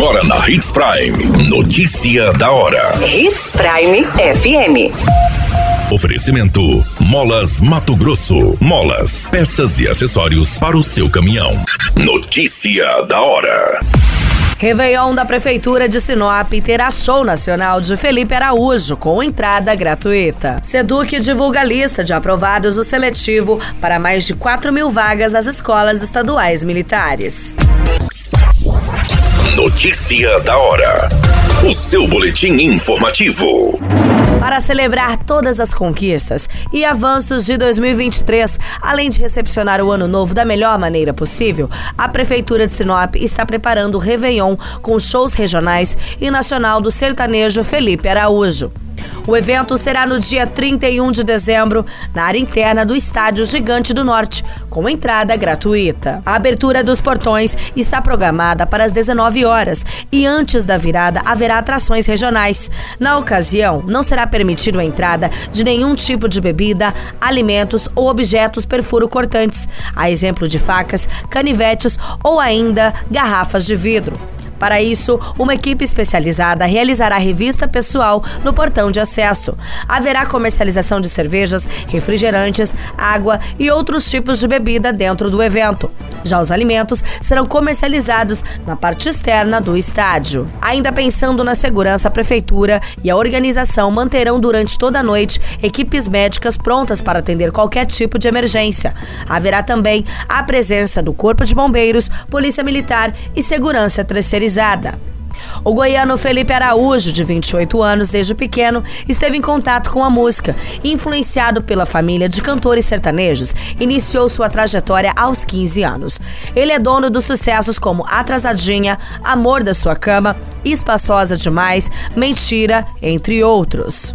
Agora na Hits Prime. Notícia da hora. Hits Prime FM. Oferecimento: Molas Mato Grosso. Molas, peças e acessórios para o seu caminhão. Notícia da hora. Réveillon da Prefeitura de Sinop terá show nacional de Felipe Araújo com entrada gratuita. Seduc divulga a lista de aprovados do seletivo para mais de 4 mil vagas às escolas estaduais militares. Notícia da hora. O seu boletim informativo. Para celebrar todas as conquistas e avanços de 2023, além de recepcionar o ano novo da melhor maneira possível, a Prefeitura de Sinop está preparando o Réveillon com shows regionais e nacional do sertanejo Felipe Araújo. O evento será no dia 31 de dezembro, na área interna do Estádio Gigante do Norte, com entrada gratuita. A abertura dos portões está programada para as 19 horas e antes da virada haverá atrações regionais. Na ocasião, não será permitido a entrada de nenhum tipo de bebida, alimentos ou objetos perfuro cortantes, a exemplo de facas, canivetes ou ainda garrafas de vidro. Para isso, uma equipe especializada realizará revista pessoal no portão de acesso. Haverá comercialização de cervejas, refrigerantes, água e outros tipos de bebida dentro do evento. Já os alimentos serão comercializados na parte externa do estádio. Ainda pensando na segurança, a prefeitura e a organização manterão durante toda a noite equipes médicas prontas para atender qualquer tipo de emergência. Haverá também a presença do Corpo de Bombeiros, Polícia Militar e Segurança Terceirizada o goiano Felipe Araújo, de 28 anos, desde pequeno, esteve em contato com a música. Influenciado pela família de cantores sertanejos, iniciou sua trajetória aos 15 anos. Ele é dono dos sucessos como Atrasadinha, Amor da Sua Cama, Espaçosa Demais, Mentira, entre outros.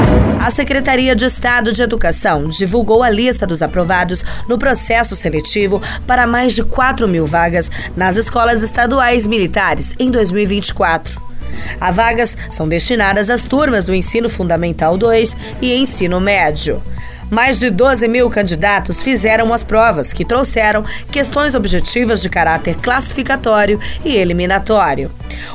A Secretaria de Estado de Educação divulgou a lista dos aprovados no processo seletivo para mais de 4 mil vagas nas escolas estaduais militares em 2024. As vagas são destinadas às turmas do Ensino Fundamental 2 e Ensino Médio. Mais de 12 mil candidatos fizeram as provas, que trouxeram questões objetivas de caráter classificatório e eliminatório.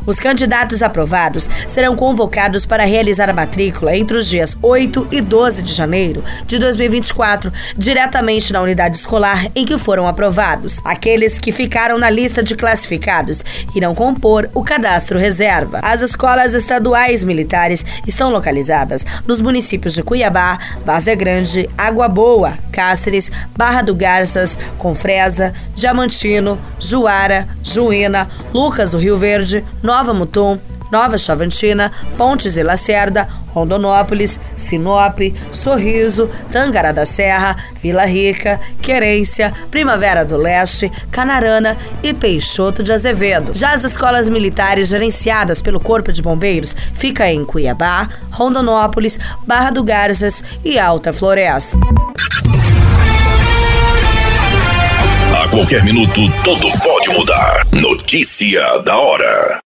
Os candidatos aprovados serão convocados para realizar a matrícula entre os dias 8 e 12 de janeiro de 2024, diretamente na unidade escolar em que foram aprovados. Aqueles que ficaram na lista de classificados irão compor o cadastro reserva. As escolas estaduais militares estão localizadas nos municípios de Cuiabá, Várzea Grande, Água Boa, Cáceres, Barra do Garças, Confresa, Diamantino, Juara, Juína, Lucas do Rio Verde, Nova Mutum, Nova Chavantina, Pontes e Lacerda, Rondonópolis, Sinop, Sorriso, Tangará da Serra, Vila Rica, Querência, Primavera do Leste, Canarana e Peixoto de Azevedo. Já as escolas militares gerenciadas pelo Corpo de Bombeiros ficam em Cuiabá, Rondonópolis, Barra do Garças e Alta Floresta. A qualquer minuto, tudo pode mudar. Notícia da hora.